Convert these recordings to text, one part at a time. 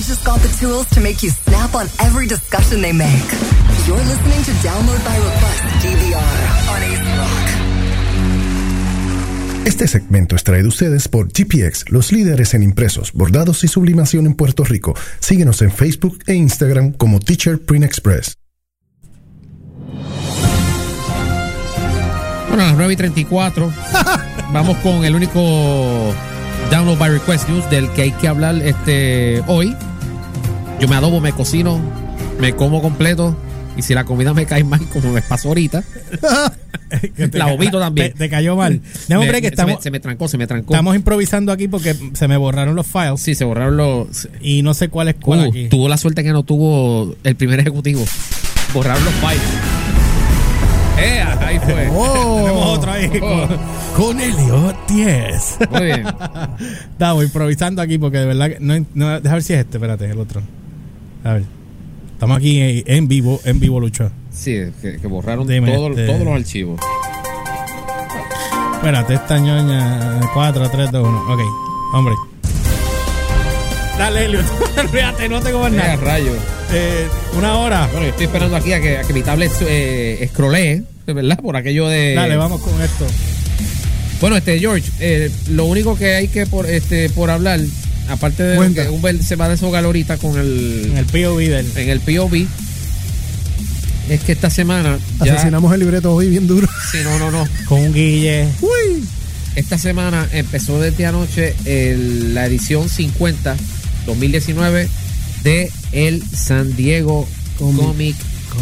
they just got the tools to make you snap on every discussion they make. You're listening to Download by Request DVR on Ace Rock. Este segmento es traído a ustedes por GPX, los líderes en impresos, bordados y sublimación en Puerto Rico. Síguenos en Facebook e Instagram como Teacher Print Express. Bueno, a las 9 y 34 vamos con el único Download by Request News del que hay que hablar este hoy. Yo me adobo, me cocino, me como completo y si la comida me cae mal como me pasó ahorita, la vomito también. Te, te cayó mal. No, hombre, Me- que se estamos, me- se me trancó, se me trancó. estamos improvisando aquí porque se me borraron los files Sí, se borraron los. y no sé cuál es cuál Uh, aquí. tuvo la suerte que no tuvo el primer ejecutivo. Borraron los files. Eh, ahí fue. Tenemos otro ahí Oh. con, con Elliot 10. Muy bien. Estamos improvisando aquí porque de verdad que no, no deja ver si es este, espérate, el otro. A ver. Estamos aquí en, vivo, en vivo lucha. Sí, que, que borraron todo- este- todos los archivos. Espérate, esta ñoña 4, 3, 2, 1. Ok, hombre. Dale, Elliot. Fíjate, no tengo más nada. rayo. Eh, una hora. Bueno, yo estoy esperando aquí a que, a que mi tablet eh, scrollee, ¿verdad? Por aquello de. Dale, vamos con esto. Bueno, este George, eh, lo único que hay que por este por hablar, aparte de Cuenta. que Humbert se va a deshogar ahorita con el En el POV del. en el POV, es que esta semana ya Asesinamos el libreto hoy bien duro. Sí, no, no, no. Con un guille. Uy. Esta semana empezó desde anoche el- la edición 50 2019 de el San Diego Comic,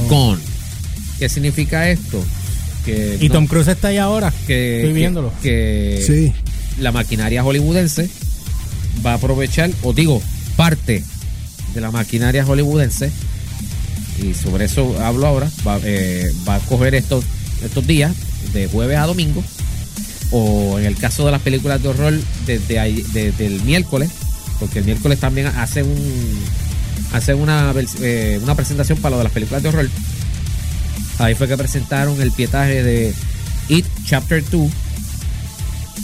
Con. ¿Qué significa esto? Que Y no- Tom Cruise está ahí ahora. que, Estoy viéndolo. que Sí. la maquinaria hollywoodense va a aprovechar, o digo, parte de la maquinaria hollywoodense, y sobre eso hablo ahora, va, eh, va a coger estos, estos días, de jueves a domingo, o en el caso de las películas de horror, desde, desde el miércoles, porque el miércoles también hacen un hacen una, eh, una presentación para lo de las películas de horror. Ahí fue que presentaron el pietaje de It Chapter 2,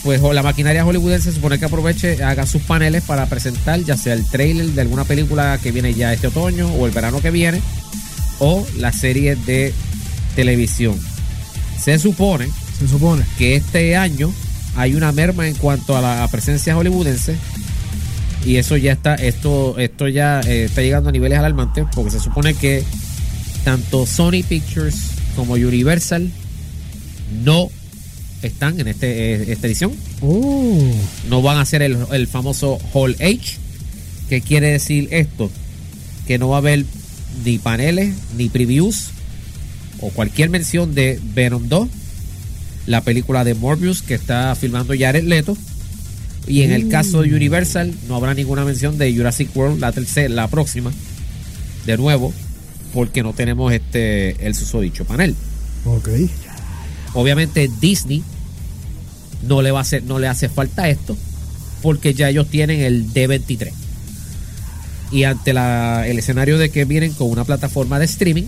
pues la maquinaria hollywoodense se supone que aproveche, haga sus paneles para presentar ya sea el trailer de alguna película que viene ya este otoño o el verano que viene o la serie de televisión. Se supone Se supone. que este año hay una merma en cuanto a la presencia hollywoodense y eso ya está, esto, esto ya eh, está llegando a niveles alarmantes porque se supone que tanto Sony Pictures como Universal no están en este, eh, esta edición Oh. no van a hacer el, el famoso Hall H. ¿Qué quiere decir esto? Que no va a haber ni paneles, ni previews, o cualquier mención de Venom 2, la película de Morbius que está filmando Jared Leto. Y en el caso de Universal, no habrá ninguna mención de Jurassic World, la tercera, la próxima, de nuevo, porque no tenemos este el susodicho panel. Ok. Obviamente Disney no le va a hacer, no le hace falta esto porque ya ellos tienen el D23. Y ante la, el escenario de que vienen con una plataforma de streaming,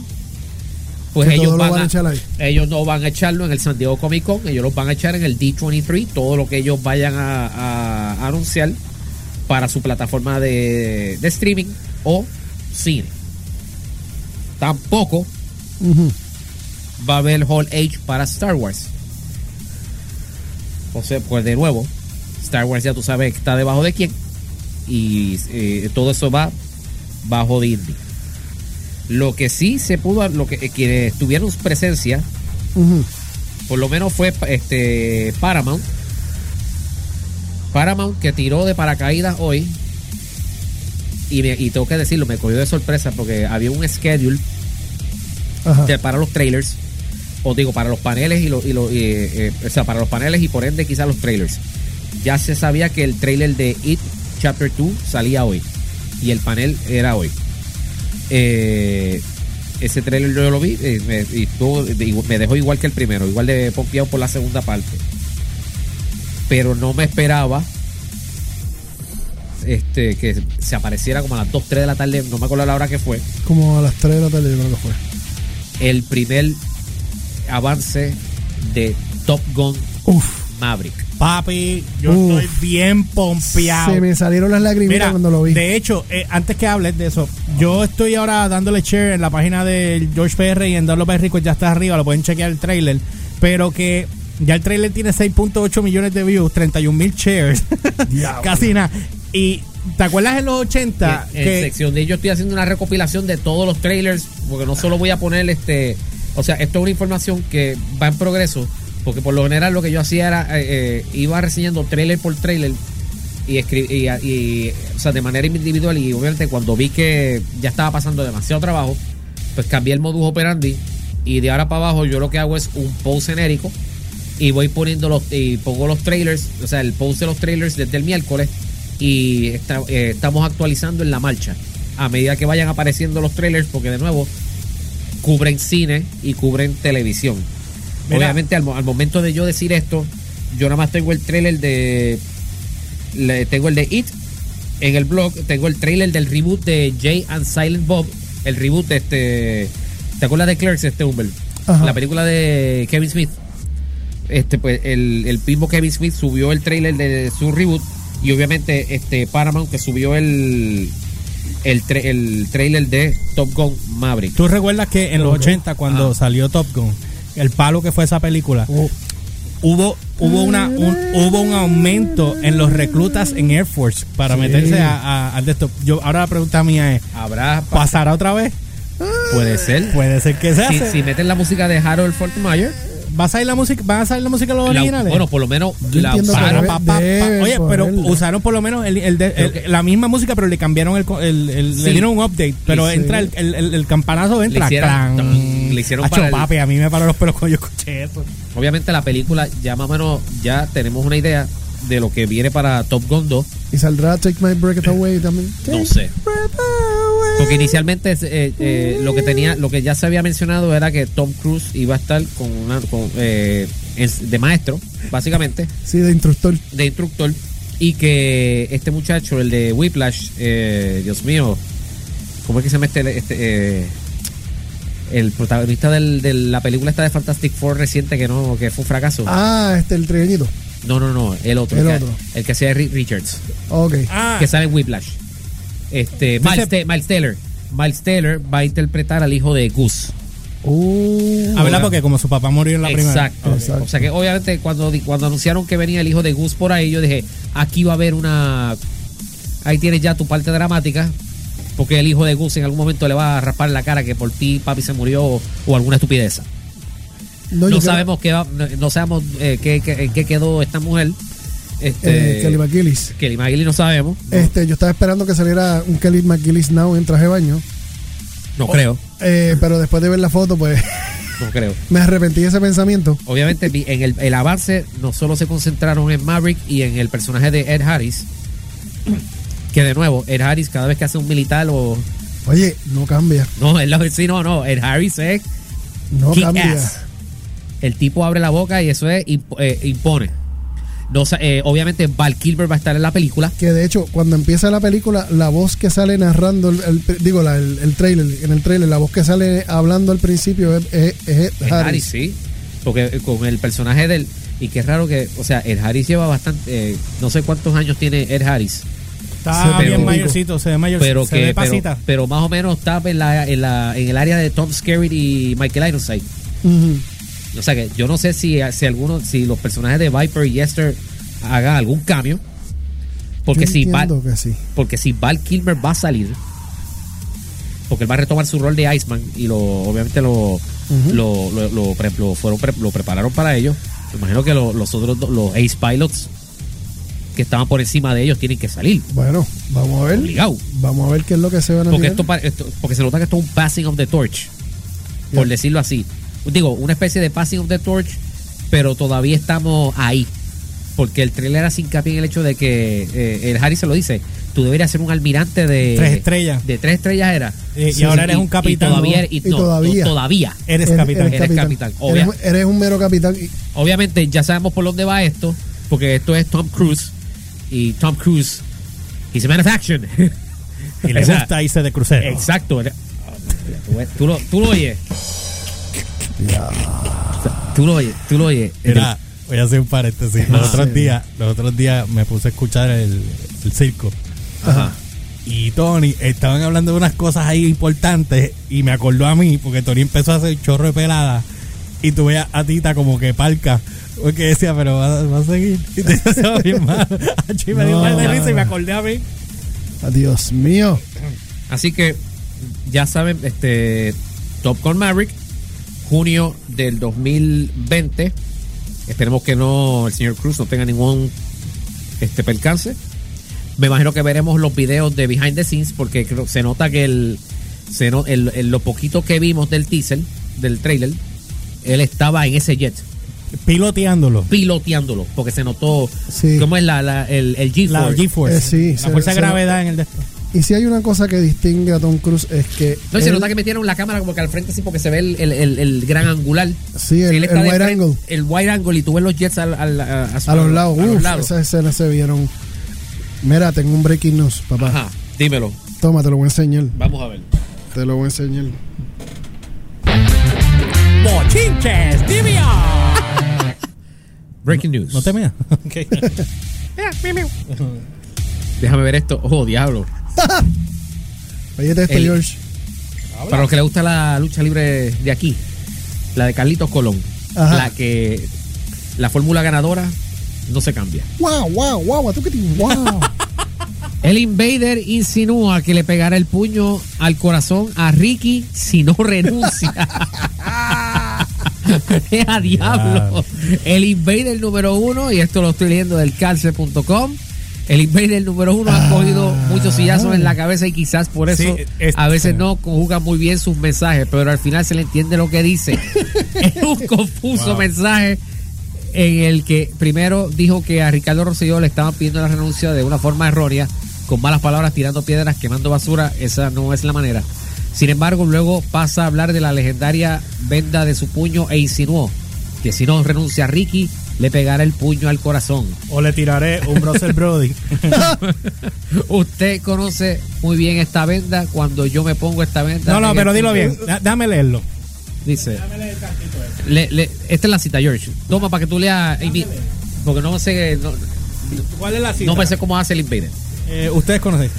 pues Que ellos van, van a a, ellos no van a echarlo en el San Diego Comic Con, ellos los van a echar en el D23, todo lo que ellos vayan a, anunciar para su plataforma de, de streaming o cine. Tampoco va a haber Hall H para Star Wars. O sea, pues de nuevo, Star Wars ya tú sabes que está debajo de quién. Y eh, todo eso va bajo Disney. Lo que sí se pudo, lo que, que tuvieron presencia, por lo menos fue este Paramount. Paramount que tiró de paracaídas hoy. Y, me- y tengo que decirlo, me cogió de sorpresa porque había un schedule Ajá. de- para los trailers o digo para los paneles y, lo, y lo- y, eh, o sea para los paneles y por ende quizás los trailers. Ya se sabía que el trailer de It Chapter 2 salía hoy y el panel era hoy. Eh, ese trailer yo lo vi eh, me, y me dejó igual que el primero igual de pompeado por la segunda parte. Pero no me esperaba este que se apareciera como a las 2, 3 de la tarde no me acuerdo la hora que fue. Como a las 3 de la tarde, yo creo que fue. el primer avance de Top Gun Uf. Maverick. Papi, yo Uf. estoy bien pompeado. Se me salieron las lagrimitas cuando lo vi. de hecho, eh, antes que hables de eso, yo estoy ahora dándole share en la página de George PR y en Download by Rico ya está arriba, lo pueden chequear el trailer, pero que ya el trailer tiene 6.8 millones de views, 31 mil shares, casi nada. Y ¿te acuerdas en los 80 en, en que sección de yo estoy haciendo una recopilación de todos los trailers, porque no solo voy a poner este, o sea, esto es una información que va en progreso, porque por lo general lo que yo hacía era, eh, eh, iba reseñando trailer por trailer y, y, y, o sea, de manera individual y obviamente cuando vi que ya estaba pasando demasiado trabajo, pues cambié el modus operandi y de ahora para abajo yo lo que hago es un post genérico y voy poniendo los y pongo los trailers, o sea, el post de los trailers desde el miércoles y eh, estamos actualizando en la marcha. A medida que vayan apareciendo los trailers porque de nuevo cubren cine y cubren televisión. Mira. Obviamente al, mo- al momento de yo decir esto, yo nada más tengo el trailer de le- tengo el de It en el blog, tengo el trailer del reboot de Jay and Silent Bob, el reboot de este ¿Te acuerdas de Clerks este Humber? Ajá. La película de Kevin Smith. Este pues el, el mismo Kevin Smith subió el trailer de su reboot y obviamente este Paramount que subió el el, tra- el trailer de Top Gun Maverick. tú recuerdas que en los 80 cuando Ajá. salió Top Gun, el palo que fue esa película, Oh, hubo hubo una un, hubo un aumento en los reclutas en Air Force para Sí. meterse a, a- al. Yo ahora la pregunta mía es, Habrá pa- ¿pasará otra vez? puede ser. Puede ser que sea. Si, si meten la música de Harold Faltermeyer, ¿Va a salir la música? ¿Va a salir la música de los la- originales? bueno, por lo menos Yo la usaron. Pa, pa, pa. deben Oye, pero ponerla. usaron por lo menos el, el el- la misma música, pero le cambiaron el, co- el- el- Sí. le dieron un update. Pero Sí. entra el, el, el- el campanazo, entra. Le hicieron- clan. le hicieron para el- papi, a mí me paró los pelos cuando yo escuché eso. Obviamente la película ya más o menos ya tenemos una idea de lo que viene para Top Gun 2. y saldrá Take My Breath Away también. No sé. Porque inicialmente eh, eh, lo que tenía, lo que ya se había mencionado era que Tom Cruise iba a estar con una con, eh, de maestro, básicamente, Sí, de instructor. de instructor, y que este muchacho, el de Whiplash, eh, Dios mío, ¿cómo es que se llama este, este, eh, el protagonista del- de la película esta de Fantastic Four reciente que no, que fue un fracaso? Ah, este, el trigueñito. No, no, no, el otro, El otro. el que hacía Ri- Richards. Ok. Ah, que sale en Whiplash. Este, Miles, Miles Taylor. Miles Taylor va a interpretar al hijo de Goose. Uh, a verdad, porque como su papá murió en la primera. Exacto. Exacto. O sea que obviamente cuando, cuando anunciaron que venía el hijo de Goose por ahí, yo dije, aquí va a haber una... Ahí tienes ya tu parte dramática. Porque el hijo de Goose en algún momento le va a raspar la cara que por ti papi se murió o, o alguna estupidez. no, No, yo creo- sabemos qué va- no, no sabemos eh, qué, qué- en qué quedó esta mujer. Este, eh, Kelly McGillis. Kelly McGillis no sabemos. No, Este, yo estaba esperando que saliera un Kelly McGillis Now en traje de baño. no creo. Eh, pero después de ver la foto, pues No creo. me arrepentí de ese pensamiento. Obviamente vi- en el, el avance no solo se concentraron en Maverick y en el personaje de Ed Harris, que de nuevo, Ed Harris cada vez que hace un militar o... Oye, no cambia. No, él, sí, no, no, Ed Harris es No cambia. ass. El tipo abre la boca y eso es eh, impone. No, eh, obviamente Val Kilmer va a estar en la película. Que de hecho, cuando empieza la película, la voz que sale narrando, el, el- digo, la- el, el trailer, en el trailer, la voz que sale hablando al principio es, es- es Harris. Harris, sí. Porque eh, con el personaje del... Y qué raro que... O sea, Ed Harris lleva bastante... eh, no sé cuántos años tiene Ed Harris. Está Pero- bien mayorcito, se ve mayorcito. pero se que ve pasita. pero más o menos está en, la, en, la, en el área de Tom Skerritt y Michael Ironside. Ujú. O sea que yo no sé si, si alguno, si los personajes de Viper y Esther hagan algún cambio. Porque Yo si Val, que sí. porque si Val Kilmer va a salir, porque él va a retomar su rol de Iceman y lo obviamente lo, lo, lo, lo pre- lo fueron pre- lo prepararon para ello. Me imagino que lo- los otros los Ace Pilots que estaban por encima de ellos tienen que salir. Bueno, vamos a ver. Obligado. Vamos a ver qué es lo que se van a Porque, esto, porque se nota que esto es un passing of the torch, por decirlo así. Digo, una especie de passing of the torch, pero todavía estamos ahí. Porque el trailer hace hincapié en el hecho de que eh, el Harry se lo dice, tú deberías ser un almirante de Tres estrellas. De tres estrellas era. Eh, y Sí, ahora eres un capitán. Y todavía, ¿no? y, no, todavía. no, todavía. Eres Eres- capitán. Eres capitán, Eres, eres un mero capitán. Obviamente ya sabemos por dónde va esto, porque esto es Tom Cruise. Y Tom Cruise, he's a man of action. Y le gusta irse de crucero. Exacto. Tú lo, tú lo oyes. Tú lo oyes, tú lo oyes. Mira, Voy a hacer un paréntesis. Los otros días, los otros días me puse a escuchar el, el circo. Ajá. Y Tony estaban hablando de unas cosas ahí importantes y me acordó a mí porque Tony empezó a hacer chorro de pelada y tuve a, a Tita como que palca porque decía, pero va, va a seguir. Y te me dio No. mal de risa y me acordé a mí. Dios mío. Así que ya saben, este Top Gun Maverick, junio del 2020. Esperemos que no el señor Cruz no tenga ningún este percance. Me imagino que veremos los videos de behind the scenes porque creo- se nota que el, se no- el- el- lo poquito que vimos del teaser, del trailer, él estaba en ese jet Piloteándolo. piloteándolo porque se notó Sí. cómo es la, la- el, el G-force. La G-Force. Eh, sí, la se- fuerza de se- gravedad en el de esto. Y si hay una cosa que distingue a Tom Cruise es que. No, y se él- nota que metieron la cámara como que al frente sí porque se ve el, el- el- el gran angular. Sí, el- él wide frente, angle. El wide angle y tú ves los jets al- al- a, su- a los lados. a los lados. esas escenas se vieron. Mira, tengo un breaking news, papá. Ajá, dímelo. Toma, te lo voy a enseñar. Vamos a ver. Te lo voy a enseñar. ¡Bochinches! ¡Divia! Breaking news. No te meas. Déjame ver esto. Oh, diablo. Oye, esto, El- George. Para los que les gusta la lucha libre de aquí, la de Carlitos Colón, Ajá. la que la fórmula ganadora no se cambia. Wow, wow, wow, tú que te- wow. El Invader insinúa que le pegará el puño al corazón a Ricky si no renuncia. a diablo. El Invader número uno, y esto lo estoy leyendo del cárcel.com. El Invader número uno ha cogido muchos sillazos en la cabeza y quizás por eso Sí, a veces no conjuga muy bien sus mensajes, pero al final se le entiende lo que dice. es un confuso mensaje en el que primero dijo que a Ricardo Rosselló le estaban pidiendo la renuncia de una forma errónea, con malas palabras, tirando piedras, quemando basura. Esa no es la manera. Sin embargo, luego pasa a hablar de la legendaria venda de su puño e insinuó que si no renuncia a Ricky, le pegará el puño al corazón. O le tiraré un Brussels Brody. Usted conoce muy bien esta venda. Cuando yo me pongo esta venda. No, no, pero el dilo bien. Da- Déjame leerlo. Dice. Le- le- esta es la cita, George. Toma para que tú leas. Porque no sé. No, ¿Cuál es la cita? no me sé cómo hace el Invader. Eh, Ustedes conocen.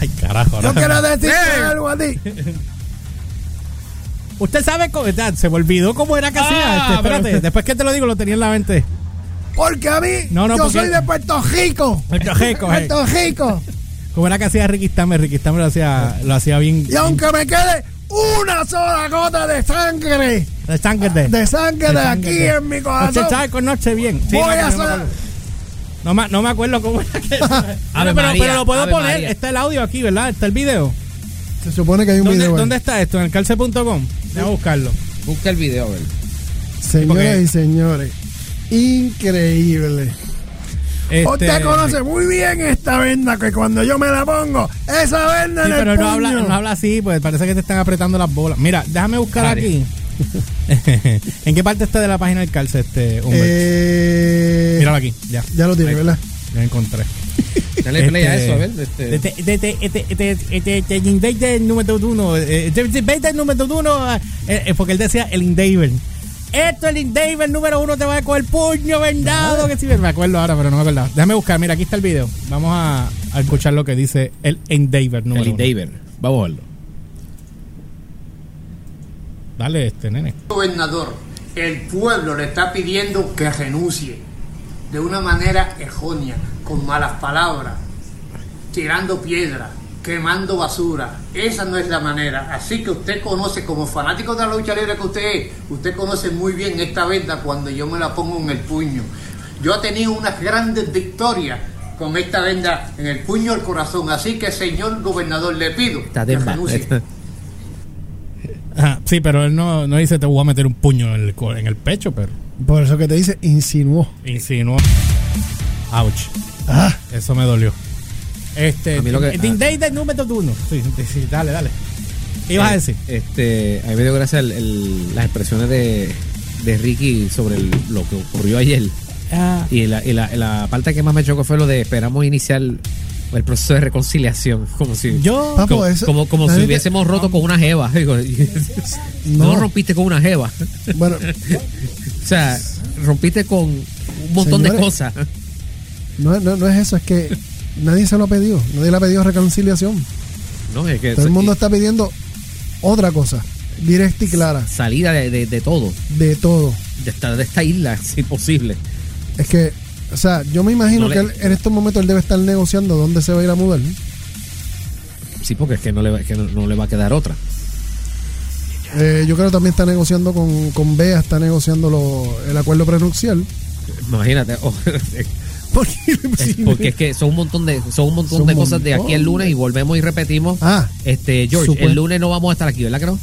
Ay, carajo. Yo ahora- quiero decirte algo a ti. Usted sabe cómo. Se me olvidó cómo era que Ah, hacía. Este, espérate, pero- después que te lo digo, lo tenía en la mente. Porque a mí, No, no, yo porque- soy de Puerto Rico. Puerto Rico, eh. Puerto Rico. ¿Cómo era que hacía Ricky Stammer? Ricky Stammer lo hacía, lo hacía bien. Y aunque me quede una sola gota de sangre, De sangre de. de sangre de aquí en mi Usted corazón, sabe conoce bien. Sí, voy no, a hacer. acuerdo. No, me- no me acuerdo cómo era que. Pero, pero lo puedo poner. María. Está el audio aquí, ¿verdad? Está el video. Se supone que hay un ¿Dónde, video. ¿dónde está esto? En el calce.com. Voy a buscarlo. Busca el video, a ver. Señoras y señores, increíble. Este, Usted conoce muy bien esta venda que cuando yo me la pongo, esa venda Sí, en el pero no puño. habla, no habla así, pues parece que te están apretando las bolas. Mira, déjame buscar Dale. aquí. ¿En qué parte está de la página del calce este Humbert? Eh, Míralo aquí, ya. Ya lo tiene. ¿verdad? Ya encontré. Dale play a Este, eso, a ver. Este, Este, este, este, este, el número uno. eh, Este este Invader número uno. eh, eh, porque él decía el Invader. Esto, el Invader número uno, te va a coger puño vendado. Que sí, me acuerdo ahora, pero no me acuerdo. Déjame buscar. Mira, aquí está el video. Vamos a, a escuchar lo que dice el Invader número el uno. Invader. Vamos a verlo. Dale, este, nene. gobernador, el pueblo le está pidiendo que renuncie de una manera errónea, con malas palabras, tirando piedras, quemando basura. Esa no es la manera. Así que usted conoce, como fanático de la lucha libre que usted es, usted conoce muy bien esta venda cuando yo me la pongo en el puño. Yo he tenido unas grandes victorias con esta venda en el puño al corazón. Así que, señor gobernador, le pido Está que renuncie. Ajá, sí, pero él no, no dice te voy a meter un puño en el, co- en el pecho, pero Por eso que te dice, insinuó. insinuó. Ouch. Ah, Eso me dolió. Este, A mí lo que- el Invader número uno. Sí, sí, sí, dale, dale. ¿Qué ibas a decir? Este, a mí me dio gracia el- el- las expresiones de, de Ricky sobre el- lo que ocurrió ayer. Ah, Y la, y la- la parte que más me chocó fue lo de esperamos iniciar el proceso de reconciliación. Como si, yo. Papo, como, eso- como, si gente- hubiésemos roto con una jeva. Digo, no. No. rompiste con una jeva. bueno, o sea, rompiste con un montón de cosas. No, no, no es eso, es que nadie se lo ha pedido. Nadie le ha pedido reconciliación. No, es que Todo el mundo está pidiendo otra cosa, directa y clara, salida de, de- de todo, de todo. de esta, de esta isla, si posible. Es que, o sea, yo me imagino No le- que él, en estos momentos él debe estar negociando dónde se va a ir a mudar. ¿no? Sí, porque es que no le, va- es que no, no le va a quedar otra. Eh, yo creo que también está negociando con, con Bea, está negociando lo- el acuerdo prenupcial. Imagínate. oh, Porque, es- porque es que son un montón de son un montón Son de un cosas de aquí el lunes y volvemos y repetimos. Ah, Este, George, Supuesto. el lunes no vamos a estar aquí, ¿verdad que no?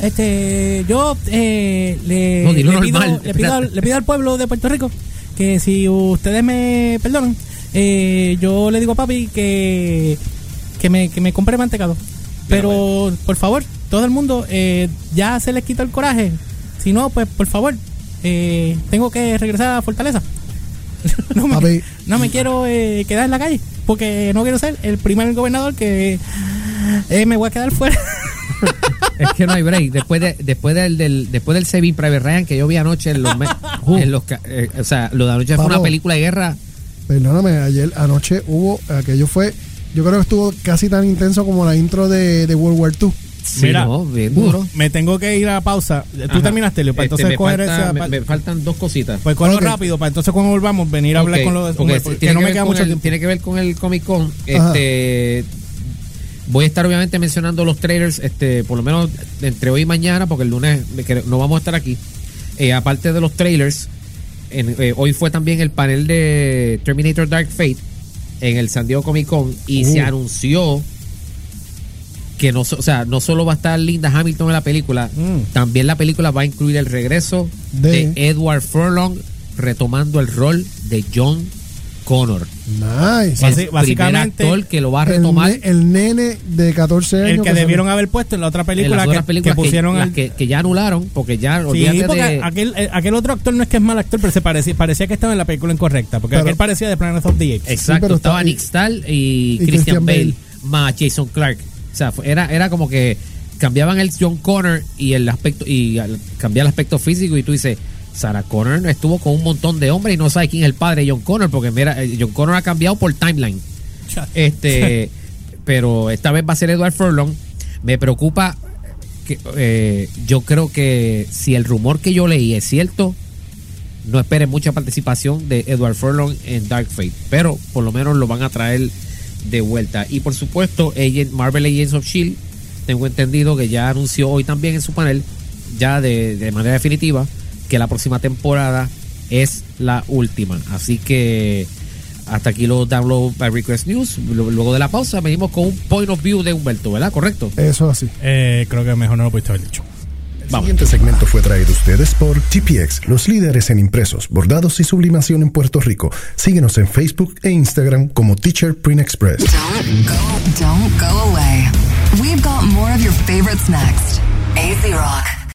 Este, yo eh, le, No, le, pido, le pido al pueblo de Puerto Rico que si ustedes me perdonan, eh, yo le digo a papi que, que, me, que me compre mantecado. Pero, por favor, todo el mundo, eh, ya se les quita el coraje. Si no, pues, por favor, eh, tengo que regresar a Fortaleza. no, me, Papi. no me quiero eh, quedar en la calle, porque no quiero ser el primer gobernador que eh, me voy a quedar fuera. Es que no hay break. Después de, después del, del después del Saving Private Ryan que yo vi anoche en los, en los eh, o sea, lo de anoche fue una película de guerra. perdóname, ayer, anoche hubo, aquello fue, yo creo que estuvo casi tan intenso como la intro de, de World War II. Sí, Mira, no, bien uh, duro. me tengo que ir a pausa. Tú Ajá. terminaste, Leo, para Este, entonces me, coger falta- esa. me- faltan dos cositas. pues Ok. rápido, para entonces cuando volvamos venir a hablar con los porque porque tiene no que me ver queda con mucho el- tiempo. Tiene que ver con el Comic Con. Este, voy a estar obviamente mencionando los trailers, este, por lo menos entre hoy y mañana, porque el lunes no vamos a estar aquí. Eh, aparte de los trailers, en- eh, hoy fue también el panel de Terminator Dark Fate en el San Diego Comic Con y Uh. se anunció que no, o sea, no solo va a estar Linda Hamilton en la película, Mm. también la película va a incluir el regreso De- de Edward Furlong retomando el rol de John Connor. Nice. El básicamente, primer actor que lo va a El, retomar ne- el nene de 14 años. el que debieron haber puesto en la otra en película, las que, pusieron que, que ya anularon porque ya Sí, olvídate porque de aquel, eh, aquel otro actor no es que es mal actor, pero se parecía, parecía que estaba en la película incorrecta. Porque Pero- aquel parecía de Planet of the Apes. exacto estaba Nick Stahl y, y Christian, Christian Bale, Bale. más Jason Clark o sea fue- era era como que cambiaban el John Connor y el aspecto y cambiar el aspecto físico y tú dices Sarah Connor estuvo con un montón de hombres y no sabe quién es el padre de John Connor porque mira eh, John Connor ha cambiado por timeline Este, pero esta vez va a ser Edward Furlong. Me preocupa que eh, yo creo que si el rumor que yo leí es cierto, no esperen mucha participación de Edward Furlong en Dark Fate, pero por lo menos lo van a traer de vuelta. Y por supuesto, Agent, Marvel Agents of Shield, tengo entendido que ya anunció hoy también en su panel, ya de, de manera definitiva, que la próxima temporada es la última. Así que hasta aquí los download by Request News. Lu- Luego de la pausa venimos con un point of view de Humberto, ¿verdad? ¿Correcto? Eso así. Eh, creo que mejor no lo pudiste haber dicho. El siguiente segmento fue traído a ustedes por TPX, los líderes en impresos, bordados y sublimación en Puerto Rico. Síguenos en Facebook e Instagram como Teacher Print Express. Don't go, don't go away. We've got more of your favorites next. AZ Rock.